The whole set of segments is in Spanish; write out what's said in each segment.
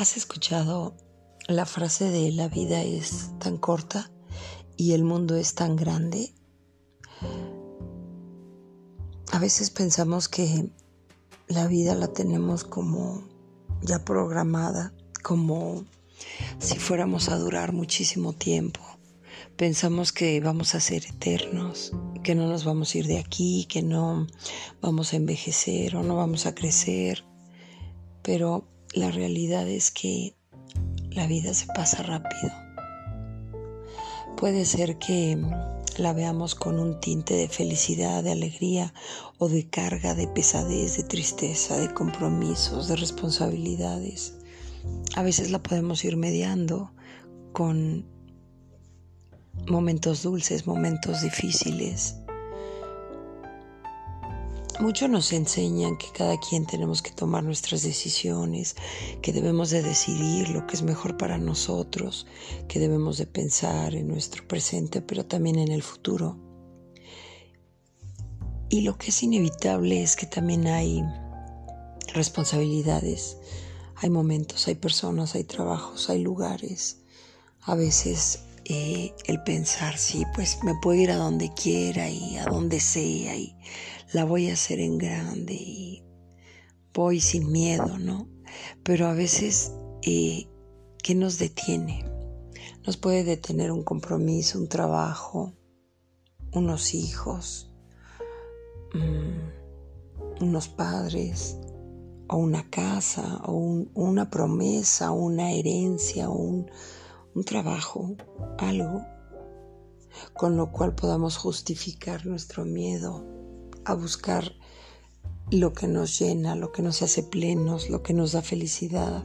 ¿Has escuchado la frase de la vida es tan corta y el mundo es tan grande? A veces pensamos que la vida la tenemos como ya programada, como si fuéramos a durar muchísimo tiempo. Pensamos que vamos a ser eternos, que no nos vamos a ir de aquí, que no vamos a envejecer o no vamos a crecer. Pero la realidad es que la vida se pasa rápido. Puede ser que la veamos con un tinte de felicidad, de alegría o de carga, de pesadez, de tristeza, de compromisos, de responsabilidades. A veces la podemos ir mediando con momentos dulces, momentos difíciles, Muchos nos enseñan que cada quien tenemos que tomar nuestras decisiones, que debemos de decidir lo que es mejor para nosotros, que debemos de pensar en nuestro presente, pero también en el futuro. Y lo que es inevitable es que también hay responsabilidades, hay momentos, hay personas, hay trabajos, hay lugares. A veces eh, el pensar, sí, pues me puedo ir a donde quiera y a donde sea y la voy a hacer en grande y voy sin miedo, ¿no? Pero a veces, eh, ¿qué nos detiene? Nos puede detener un compromiso, un trabajo, unos hijos, mm, unos padres, o una casa, o una promesa, una herencia, o un, un trabajo, algo con lo cual podamos justificar nuestro miedo a buscar lo que nos llena, lo que nos hace plenos, lo que nos da felicidad.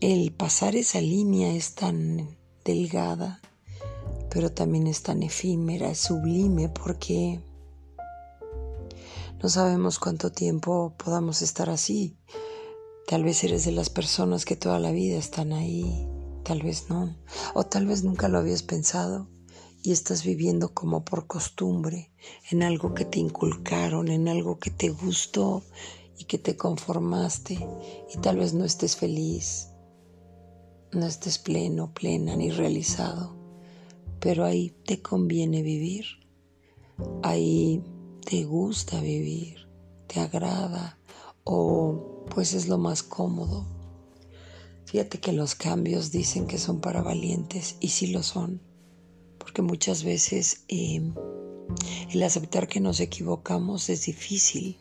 El pasar esa línea es tan delgada, pero también es tan efímera, es sublime porque no sabemos cuánto tiempo podamos estar así. Tal vez eres de las personas que toda la vida están ahí, tal vez no, o tal vez nunca lo habías pensado y estás viviendo como por costumbre, en algo que te inculcaron, en algo que te gustó y que te conformaste y tal vez no estés feliz, no estés pleno, plena ni realizado, pero ahí te conviene vivir, ahí te gusta vivir, te agrada o pues es lo más cómodo. Fíjate que los cambios dicen que son para valientes y sí lo son porque muchas veces em, el aceptar que nos equivocamos es difícil.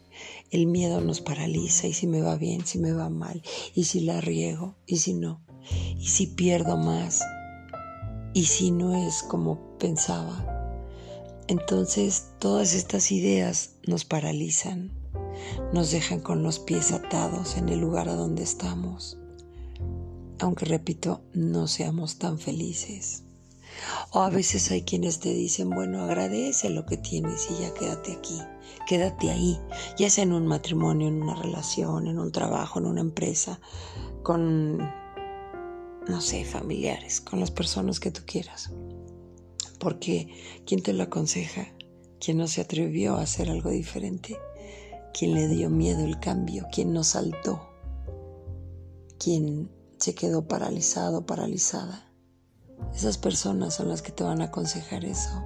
El miedo nos paraliza y si me va bien, si me va mal, y si la riego, y si no, y si pierdo más, y si no es como pensaba. Entonces todas estas ideas nos paralizan, nos dejan con los pies atados en el lugar a donde estamos, aunque repito, no seamos tan felices. O a veces hay quienes te dicen, bueno, agradece lo que tienes y ya quédate aquí, quédate ahí, ya sea en un matrimonio, en una relación, en un trabajo, en una empresa, con, no sé, familiares, con las personas que tú quieras. Porque ¿quién te lo aconseja? ¿Quién no se atrevió a hacer algo diferente? ¿Quién le dio miedo el cambio? ¿Quién no saltó? ¿Quién se quedó paralizado, paralizada? Esas personas son las que te van a aconsejar eso.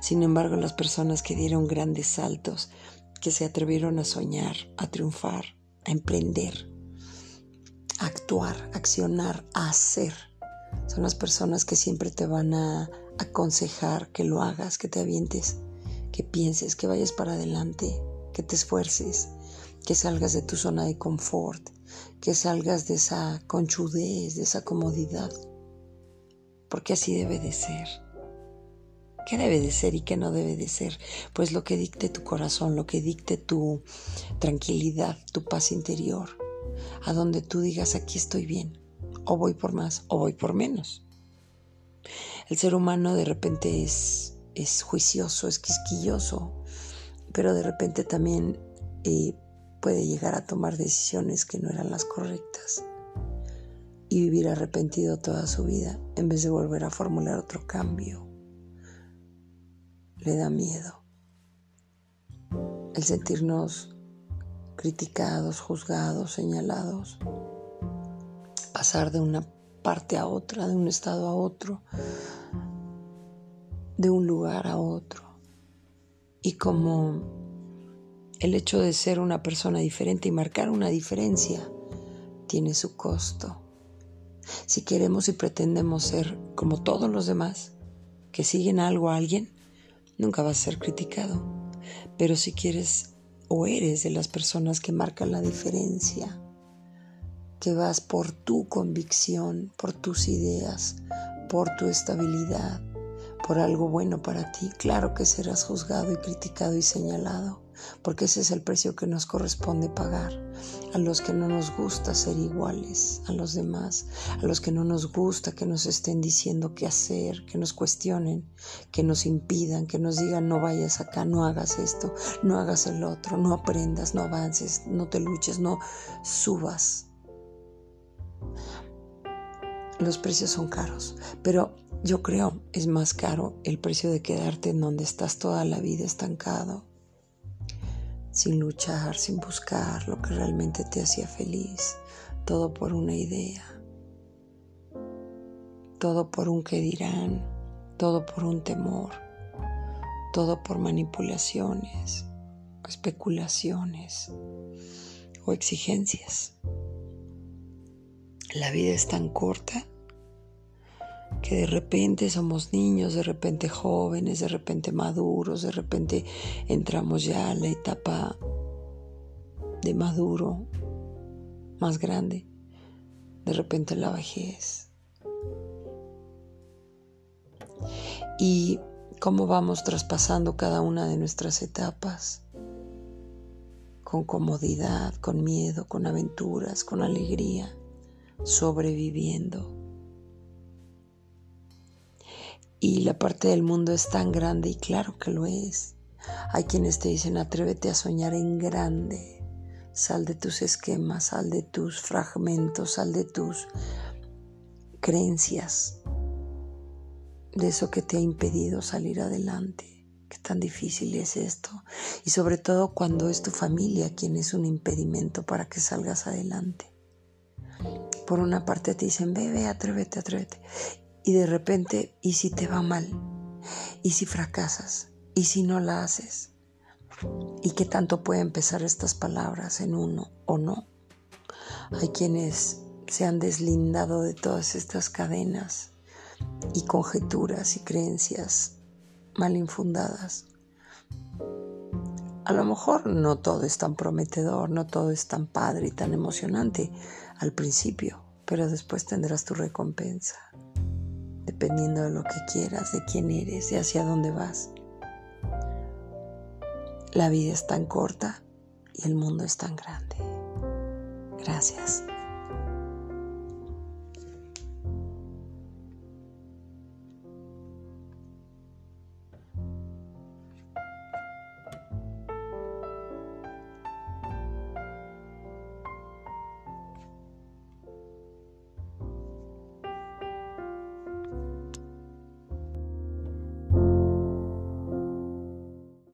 Sin embargo, las personas que dieron grandes saltos, que se atrevieron a soñar, a triunfar, a emprender, a actuar, a accionar, a hacer, son las personas que siempre te van a aconsejar que lo hagas, que te avientes, que pienses, que vayas para adelante, que te esfuerces, que salgas de tu zona de confort, que salgas de esa conchudez, de esa comodidad porque así debe de ser. ¿Qué debe de ser y qué no debe de ser? Pues lo que dicte tu corazón, lo que dicte tu tranquilidad, tu paz interior, a donde tú digas aquí estoy bien, o voy por más, o voy por menos. El ser humano de repente es, es juicioso, es quisquilloso, pero de repente también eh, puede llegar a tomar decisiones que no eran las correctas y vivir arrepentido toda su vida en vez de volver a formular otro cambio. Le da miedo el sentirnos criticados, juzgados, señalados. pasar de una parte a otra, de un estado a otro, de un lugar a otro. Y como el hecho de ser una persona diferente y marcar una diferencia tiene su costo. Si queremos y pretendemos ser como todos los demás, que siguen algo a alguien, nunca vas a ser criticado. Pero si quieres o eres de las personas que marcan la diferencia, que vas por tu convicción, por tus ideas, por tu estabilidad, por algo bueno para ti, claro que serás juzgado y criticado y señalado, porque ese es el precio que nos corresponde pagar. A los que no nos gusta ser iguales a los demás, a los que no nos gusta que nos estén diciendo qué hacer, que nos cuestionen, que nos impidan, que nos digan no vayas acá, no hagas esto, no hagas el otro, no aprendas, no avances, no te luches, no subas los precios son caros, pero yo creo es más caro el precio de quedarte en donde estás toda la vida estancado, sin luchar, sin buscar lo que realmente te hacía feliz, todo por una idea, todo por un que dirán, todo por un temor, todo por manipulaciones, especulaciones o exigencias. La vida es tan corta que de repente somos niños, de repente jóvenes, de repente maduros, de repente entramos ya a la etapa de maduro más grande, de repente la vejez. Y cómo vamos traspasando cada una de nuestras etapas, con comodidad, con miedo, con aventuras, con alegría sobreviviendo. Y la parte del mundo es tan grande y claro que lo es. Hay quienes te dicen atrévete a soñar en grande. Sal de tus esquemas, sal de tus fragmentos, sal de tus creencias, de eso que te ha impedido salir adelante. Qué tan difícil es esto. Y sobre todo cuando es tu familia quien es un impedimento para que salgas adelante por una parte te dicen, ve, atrévete, atrévete. Y de repente, ¿y si te va mal? ¿Y si fracasas? ¿Y si no la haces? ¿Y qué tanto puede empezar estas palabras en uno o no? Hay quienes se han deslindado de todas estas cadenas y conjeturas y creencias mal infundadas. A lo mejor no todo es tan prometedor, no todo es tan padre y tan emocionante, al principio, pero después tendrás tu recompensa, dependiendo de lo que quieras, de quién eres y hacia dónde vas. La vida es tan corta y el mundo es tan grande. Gracias.